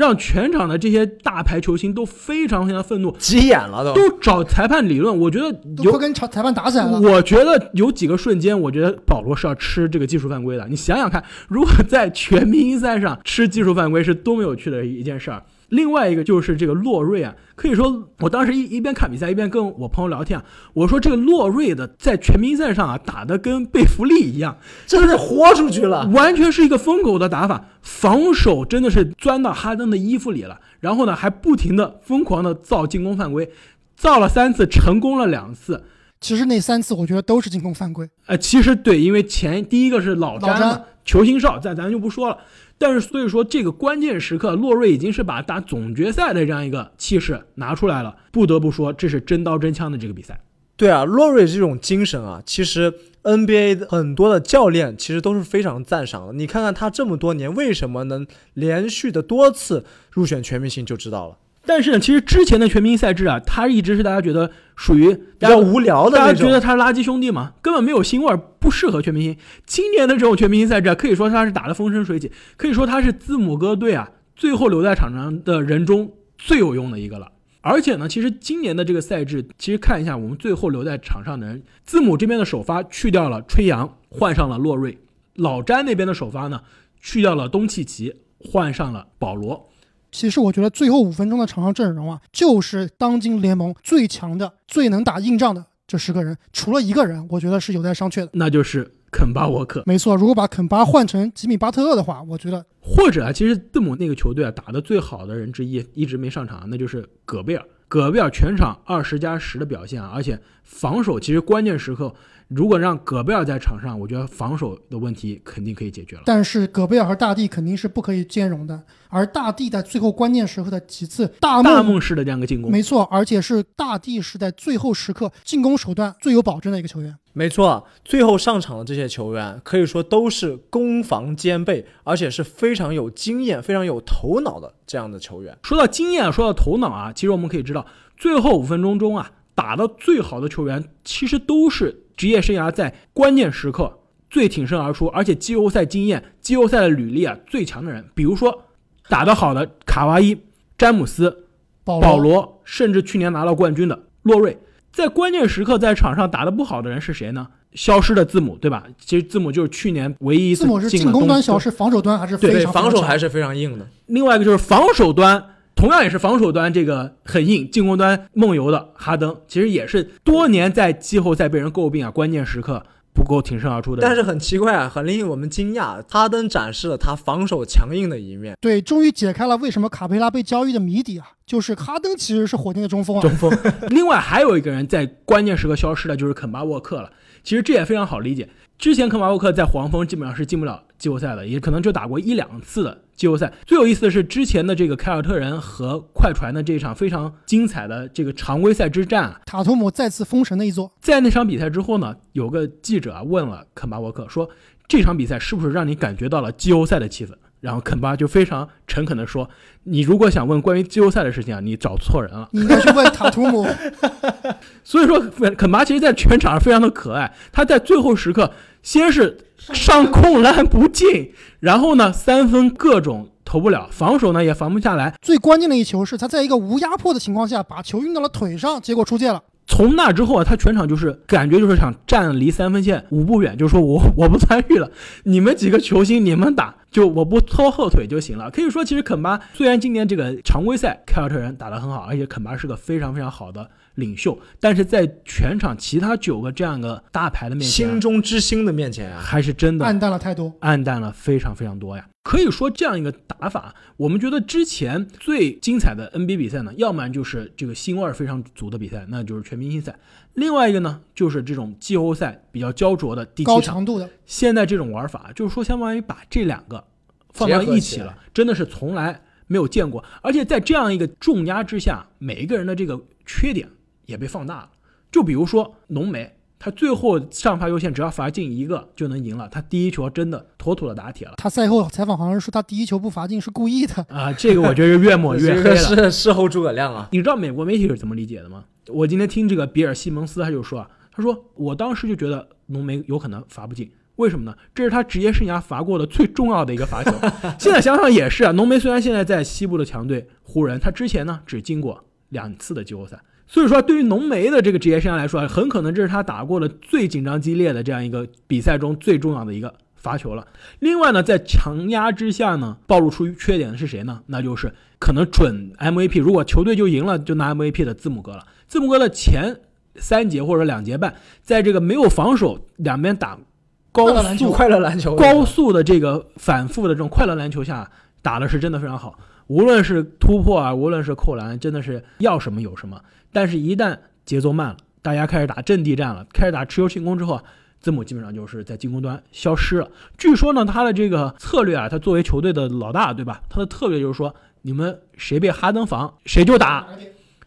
让全场的这些大牌球星都非常非常愤怒，急眼了都，都找裁判理论。我觉得有都跟裁裁判打起来了。我觉得有几个瞬间，我觉得保罗是要吃这个技术犯规的。你想想看，如果在全明星赛上吃技术犯规，是多么有趣的一件事儿。另外一个就是这个洛瑞啊，可以说我当时一一边看比赛一边跟我朋友聊天啊，我说这个洛瑞的在全明星赛上啊打的跟贝弗利一样，真是豁出去了，完全是一个疯狗的打法，防守真的是钻到哈登的衣服里了，然后呢还不停的疯狂的造进攻犯规，造了三次，成功了两次。其实那三次我觉得都是进攻犯规。呃，其实对，因为前第一个是老詹嘛詹球星少，咱咱就不说了。但是所以说这个关键时刻，洛瑞已经是把打总决赛的这样一个气势拿出来了。不得不说，这是真刀真枪的这个比赛。对啊，洛瑞这种精神啊，其实 NBA 的很多的教练其实都是非常赞赏的。你看看他这么多年为什么能连续的多次入选全明星，就知道了。但是呢，其实之前的全明星赛制啊，它一直是大家觉得属于比较无聊的大。家觉得它是垃圾兄弟嘛，根本没有腥味儿，不适合全明星。今年的这种全明星赛制啊，可以说他是打得风生水起，可以说他是字母哥队啊最后留在场上的人中最有用的一个了。而且呢，其实今年的这个赛制，其实看一下我们最后留在场上的人，字母这边的首发去掉了吹杨，换上了洛瑞；老詹那边的首发呢，去掉了东契奇，换上了保罗。其实我觉得最后五分钟的场上阵容啊，就是当今联盟最强的、最能打硬仗的这十个人，除了一个人，我觉得是有待商榷的。那就是肯巴沃克。没错，如果把肯巴换成吉米巴特勒的话，我觉得或者啊，其实字母那个球队啊打的最好的人之一一直没上场，那就是戈贝尔。戈贝尔全场二十加十的表现啊，而且防守其实关键时刻，如果让戈贝尔在场上，我觉得防守的问题肯定可以解决了。但是戈贝尔和大帝肯定是不可以兼容的，而大帝在最后关键时刻的几次大梦，大梦式的这样一个进攻，没错，而且是大帝是在最后时刻进攻手段最有保证的一个球员。没错，最后上场的这些球员可以说都是攻防兼备，而且是非常有经验、非常有头脑的这样的球员。说到经验，说到头脑啊，其实我们可以知道，最后五分钟中啊，打得最好的球员，其实都是职业生涯在关键时刻最挺身而出，而且季后赛经验、季后赛的履历啊最强的人。比如说，打得好的卡哇伊、詹姆斯、保保罗，甚至去年拿到冠军的洛瑞。在关键时刻在场上打得不好的人是谁呢？消失的字母，对吧？其实字母就是去年唯一一次字母是进攻端消失，防守端还是非对常防守还是非常硬的。另外一个就是防守端，同样也是防守端这个很硬，进攻端梦游的哈登，其实也是多年在季后赛被人诟病啊，关键时刻不够挺身而出的。但是很奇怪啊，很令我们惊讶，哈登展示了他防守强硬的一面。对，终于解开了为什么卡佩拉被交易的谜底啊！就是哈登其实是火箭的中锋啊。中锋。另外还有一个人在关键时刻消失的，就是肯巴沃克了。其实这也非常好理解。之前肯巴沃克在黄蜂基本上是进不了季后赛的，也可能就打过一两次的季后赛。最有意思的是之前的这个凯尔特人和快船的这一场非常精彩的这个常规赛之战啊，塔图姆再次封神的一座。在那场比赛之后呢，有个记者啊问了肯巴沃克说：“这场比赛是不是让你感觉到了季后赛的气氛？”然后肯巴就非常诚恳地说：“你如果想问关于季后赛的事情啊，你找错人了。你应该去问塔图姆。”所以说，肯巴其实在全场上非常的可爱。他在最后时刻先是上空篮不进，然后呢三分各种投不了，防守呢也防不下来。最关键的一球是他在一个无压迫的情况下把球运到了腿上，结果出界了。从那之后啊，他全场就是感觉就是想站离三分线五步远，就是说我 我不参与了，你们几个球星你们打，就我不拖后腿就行了。可以说，其实肯巴虽然今年这个常规赛凯尔特人打得很好，而且肯巴是个非常非常好的领袖，但是在全场其他九个这样的大牌的面前，心中之星的面前啊，还是真的暗淡了太多，暗淡了非常非常多呀。可以说这样一个打法，我们觉得之前最精彩的 NBA 比赛呢，要么就是这个腥味非常足的比赛，那就是全明星赛；另外一个呢，就是这种季后赛比较焦灼的第高七场。强度的。现在这种玩法，就是说相当于把这两个放到一起了，真的是从来没有见过。而且在这样一个重压之下，每一个人的这个缺点也被放大了。就比如说浓眉，他最后上罚优先只要罚进一个就能赢了，他第一球真的妥妥的打铁了他赛后采访好像是说他第一球不罚进是故意的。啊！这个我觉得是越抹越黑了。是事后诸葛亮啊。你知道美国媒体是怎么理解的吗？我今天听这个比尔西蒙斯他就说啊，他说我当时就觉得浓眉有可能罚不进。为什么呢？这是他职业生涯罚过的最重要的一个罚球。现在想想也是啊，浓眉虽然现在在西部的强队湖人，他之前呢只进过两次的季后赛，所以说对于浓眉的这个职业生涯来说，很可能这是他打过的最紧张激烈的这样一个比赛中最重要的一个罚球了。另外呢，在强压之下呢，暴露出缺点的是谁呢？那就是可能准 MVP，如果球队就赢了，就拿 MVP 的字母哥了。字母哥的前三节或者两节半，在这个没有防守，两边打高速快乐篮球快乐篮球高速的这个反复的这种快乐篮球下，打的是真的非常好。无论是突破啊，无论是扣篮，真的是要什么有什么。但是，一旦节奏慢了，大家开始打阵地战了，开始打持球进攻之后啊，字母基本上就是在进攻端消失了。据说呢，他的这个策略啊，他作为球队的老大，对吧？他的策略就是说，你们谁被哈登防，谁就打。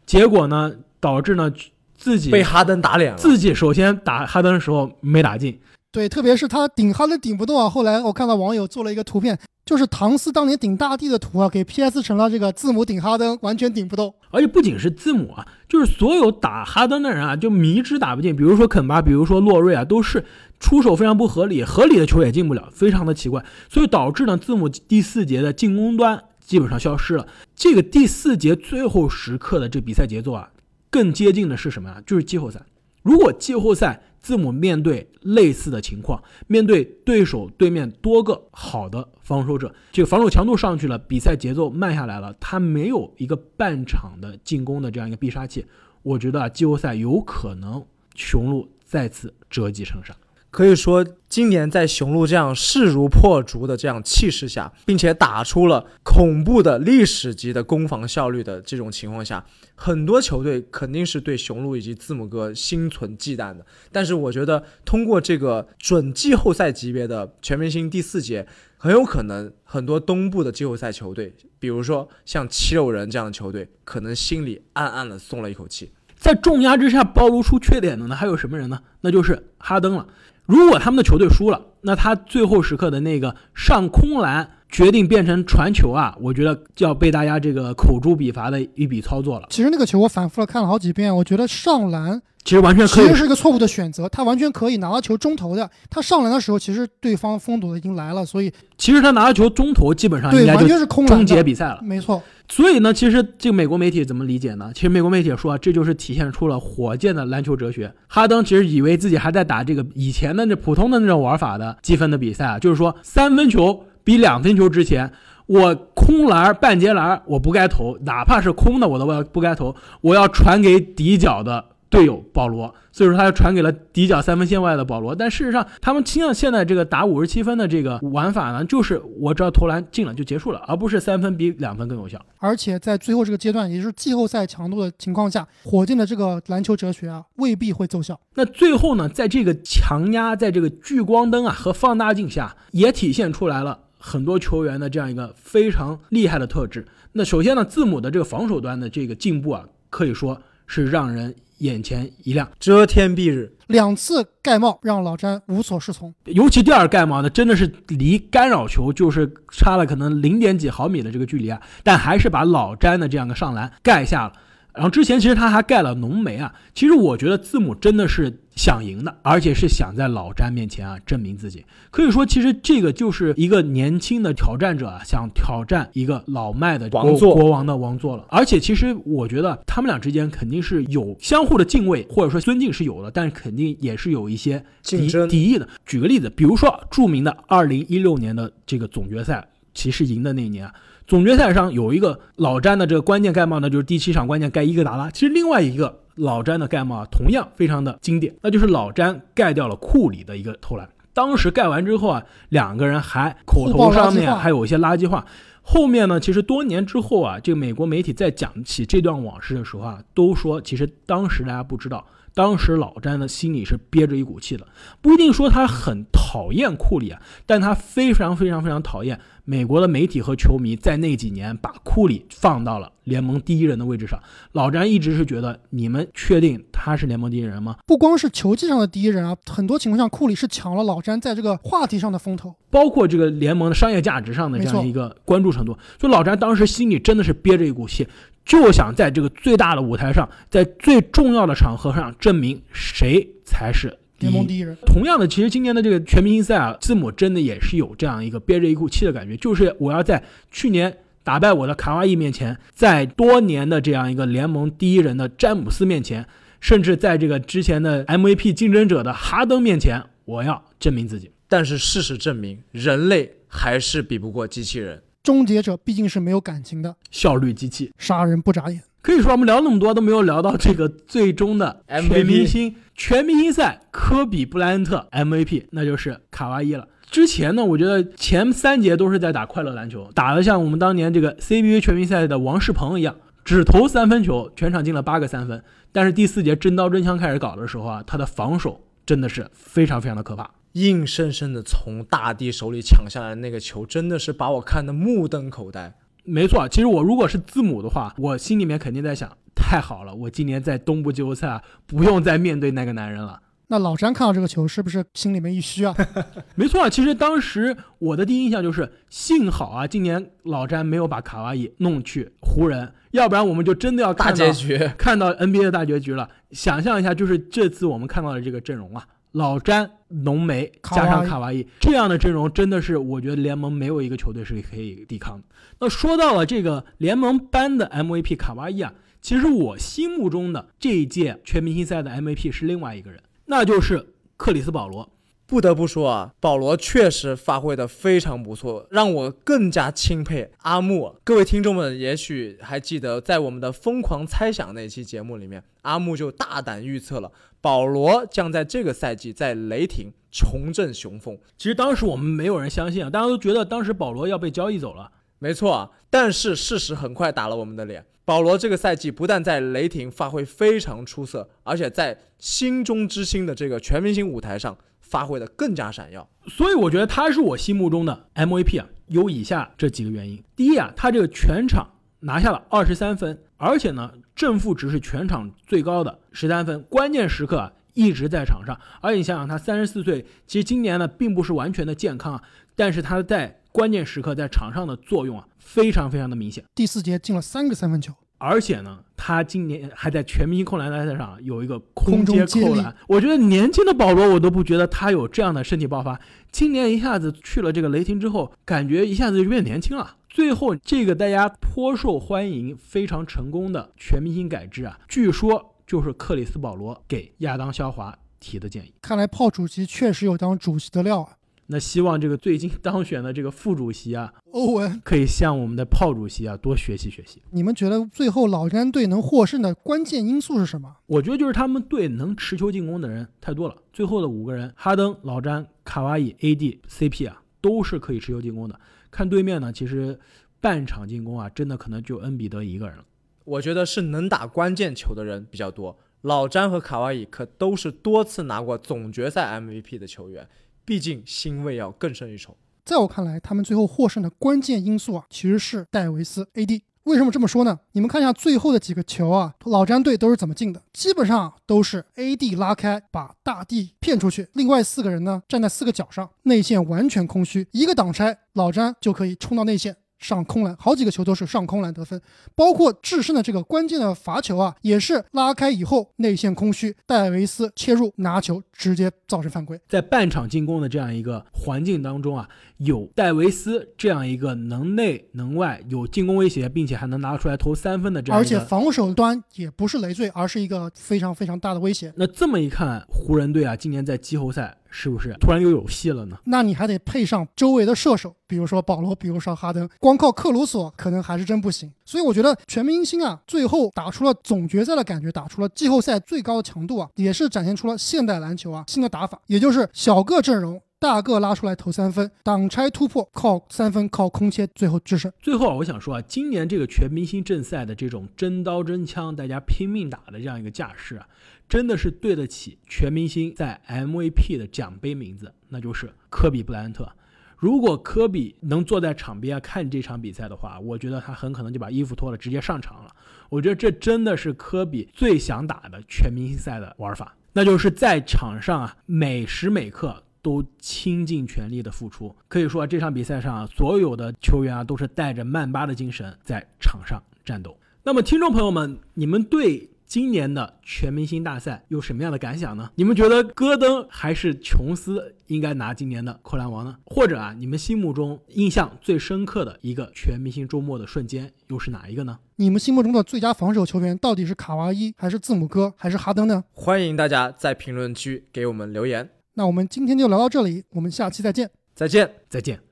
结果呢，导致呢自己被哈登打脸了。自己首先打哈登的时候没打进，对，特别是他顶哈登顶不动啊。后来我看到网友做了一个图片，就是唐斯当年顶大帝的图啊，给 PS 成了这个字母顶哈登，完全顶不动。而且不仅是字母啊，就是所有打哈登的人啊，就迷之打不进。比如说肯巴，比如说洛瑞啊，都是出手非常不合理，合理的球也进不了，非常的奇怪。所以导致呢，字母第四节的进攻端基本上消失了。这个第四节最后时刻的这比赛节奏啊，更接近的是什么呀？就是季后赛。如果季后赛字母面对类似的情况，面对对手对面多个好的防守者，这个防守强度上去了，比赛节奏慢下来了，他没有一个半场的进攻的这样一个必杀器，我觉得，季后赛有可能雄鹿再次折戟沉沙。可以说，今年在雄鹿这样势如破竹的这样气势下，并且打出了恐怖的历史级的攻防效率的这种情况下，很多球队肯定是对雄鹿以及字母哥心存忌惮的。但是，我觉得通过这个准季后赛级别的全明星第四节，很有可能很多东部的季后赛球队，比如说像七六人这样的球队，可能心里暗暗的松了一口气。在重压之下暴露出缺点的呢，还有什么人呢？那就是哈登了。如果他们的球队输了，那他最后时刻的那个上空篮决定变成传球啊，我觉得就要被大家这个口诛笔伐的一笔操作了。其实那个球我反复了看了好几遍，我觉得上篮其实完全可以其实是一个错误的选择，他完全可以拿到球中投的。他上篮的时候，其实对方封堵的已经来了，所以其实他拿到球中投，基本上应该就是空篮终结。比赛了。没错，所以呢，其实这个美国媒体怎么理解呢？其实美国媒体说啊，这就是体现出了火箭的篮球哲学。哈登其实以为自己还在打这个以前的那普通的那种玩法的积分的比赛啊，就是说三分球比两分球之前，我空篮半截篮我不该投，哪怕是空的我都不该投，我要传给底角的队友保罗。所以说他传给了底角三分线外的保罗，但事实上他们倾向现在这个打五十七分的这个玩法呢，就是我只要投篮进了就结束了，而不是三分比两分更有效。而且在最后这个阶段，也就是季后赛强度的情况下，火箭的这个篮球哲学啊，未必会奏效。那最后呢，在这个强压，在这个聚光灯啊和放大镜下，也体现出来了很多球员的这样一个非常厉害的特质。那首先呢，字母的这个防守端的这个进步啊，可以说是让人眼前一亮。遮天蔽日，两次盖帽让老詹无所适从。尤其第二盖帽呢，真的是离干扰球就是差了可能零点几毫米的这个距离啊，但还是把老詹的这样一个上篮盖下了。然后之前其实他还盖了浓眉啊，其实我觉得字母真的是想赢的，而且是想在老詹面前啊证明自己。可以说，其实这个就是一个年轻的挑战者啊，想挑战一个老迈的王座国王的王座了。而且其实我觉得他们俩之间肯定是有相互的敬畏或者说尊敬是有的，但是肯定也是有一些敌敌意的。举个例子，比如说著名的二零一六年的这个总决赛，骑士赢的那一年啊，总决赛上有一个老詹的这个关键盖帽呢，就是第七场关键盖伊戈达拉。其实另外一个老詹的盖帽啊，同样非常的经典，那就是老詹盖掉了库里的一个投篮。当时盖完之后啊，两个人还口头上面还有一些垃圾话。后面呢，其实多年之后啊，这个美国媒体在讲起这段往事的时候啊，都说其实当时大家不知道，当时老詹的心里是憋着一股气的，不一定说他很讨厌库里啊，但他非常非常非常讨厌美国的媒体和球迷在那几年把库里放到了联盟第一人的位置上。老詹一直是觉得，你们确定他是联盟第一人吗？不光是球技上的第一人啊，很多情况下库里是抢了老詹在这个话题上的风头。包括这个联盟的商业价值上的这样一个关注程度，就老詹当时心里真的是憋着一股气，就想在这个最大的舞台上，在最重要的场合上证明谁才是。联盟第一人，同样的，其实今年的这个全明星赛啊，字母真的也是有这样一个憋着一股气的感觉，就是我要在去年打败我的卡哇伊面前，在多年的这样一个联盟第一人的詹姆斯面前，甚至在这个之前的 MVP 竞争者的哈登面前，我要证明自己。但是事实证明，人类还是比不过机器人。终结者毕竟是没有感情的，效率机器，杀人不眨眼。可以说我们聊那么多都没有聊到这个最终的 MVP 全明星全明星赛科比布莱恩特 MVP，那就是卡哇伊了。之前呢，我觉得前三节都是在打快乐篮球，打得像我们当年这个 CBA 全明星赛的王仕鹏一样，只投三分球，全场进了八个三分。但是第四节真刀真枪开始搞的时候啊，他的防守真的是非常非常的可怕。硬生生的从大帝手里抢下来那个球，真的是把我看得目瞪口呆。没错，其实我如果是字母的话，我心里面肯定在想，太好了，我今年在东部季后赛啊，不用再面对那个男人了。那老詹看到这个球，是不是心里面一虚啊？没错，其实当时我的第一印象就是，幸好啊，今年老詹没有把卡哇伊弄去湖人，要不然我们就真的要大看到结局，看到 NBA 的大结局了。想象一下，就是这次我们看到的这个阵容啊，老詹、浓眉加上卡哇伊这样的阵容，真的是我觉得联盟没有一个球队是可以抵抗的。那说到了这个联盟班的 MVP 卡哇伊啊，其实我心目中的这一届全明星赛的 MVP 是另外一个人，那就是克里斯保罗。不得不说啊，保罗确实发挥的非常不错，让我更加钦佩阿木。各位听众们，也许还记得在我们的疯狂猜想那期节目里面，阿木就大胆预测了保罗将在这个赛季在雷霆重振雄风。其实当时我们没有人相信啊，大家都觉得当时保罗要被交易走了。没错啊，但是事实很快打了我们的脸。保罗这个赛季不但在雷霆发挥非常出色，而且在心中之星的这个全明星舞台上发挥的更加闪耀。所以我觉得他是我心目中的 MVP 啊，有以下这几个原因。第一啊，他这个全场拿下了二十三分，而且呢正负值是全场最高的十三分，关键时刻啊一直在场上。而且你想想，他三十四岁，其实今年呢并不是完全的健康啊，但是他在关键时刻在场上的作用啊非常非常的明显。第四节进了三个三分球。而且呢，他今年还在全明星扣篮大赛上有一个空接接力扣篮。我觉得年轻的保罗，我都不觉得他有这样的身体爆发。今年一下子去了这个雷霆之后，感觉一下子就变年轻了。最后这个大家颇受欢迎、非常成功的全明星改制啊，据说就是克里斯保罗给亚当肖华提的建议。看来炮主席确实有当主席的料啊。那希望这个最近当选的这个副主席啊，欧文可以向我们的炮主席啊多学习学习。你们觉得最后老詹队能获胜的关键因素是什么？我觉得就是他们队能持球进攻的人太多了。最后的五个人，哈登、老詹、卡哇伊、AD、CP 啊，都是可以持球进攻的。看对面呢，其实半场进攻啊，真的可能就恩比德一个人了。我觉得是能打关键球的人比较多。老詹和卡哇伊可都是多次拿过总决赛 MVP 的球员。毕竟腥味要更胜一筹。在我看来，他们最后获胜的关键因素啊，其实是戴维斯 AD。为什么这么说呢？你们看一下最后的几个球啊，老詹队都是怎么进的？基本上都是 AD 拉开，把大 D 骗出去，另外四个人呢站在四个角上，内线完全空虚，一个挡拆，老詹就可以冲到内线。上空篮，好几个球都是上空篮得分，包括制胜的这个关键的罚球啊，也是拉开以后内线空虚，戴维斯切入拿球，直接造成犯规。在半场进攻的这样一个环境当中啊，有戴维斯这样一个能内能外有进攻威胁，并且还能拿出来投三分的这样，而且防守端也不是累赘，而是一个非常非常大的威胁。那这么一看，湖人队啊，今年在季后赛。是不是突然又有戏了呢？那你还得配上周围的射手，比如说保罗，比如说哈登，光靠克鲁索可能还是真不行。所以我觉得全明星啊，最后打出了总决赛的感觉，打出了季后赛最高的强度啊，也是展现出了现代篮球啊新的打法，也就是小个阵容。大个拉出来投三分，挡拆突破靠三分靠空切，最后制胜。最后啊，我想说啊，今年这个全明星正赛的这种真刀真枪，大家拼命打的这样一个架势啊，真的是对得起全明星在 MVP 的奖杯名字，那就是科比布莱恩特。如果科比能坐在场边看这场比赛的话，我觉得他很可能就把衣服脱了直接上场了。我觉得这真的是科比最想打的全明星赛的玩法，那就是在场上啊每时每刻。都倾尽全力的付出，可以说这场比赛上啊所有的球员啊都是带着曼巴的精神在场上战斗。那么，听众朋友们，你们对今年的全明星大赛有什么样的感想呢？你们觉得戈登还是琼斯应该拿今年的扣篮王呢？或者啊，你们心目中印象最深刻的一个全明星周末的瞬间又是哪一个呢？你们心目中的最佳防守球员到底是卡哇伊，还是字母哥，还是哈登呢？欢迎大家在评论区给我们留言。那我们今天就聊到这里，我们下期再见，再见，再见。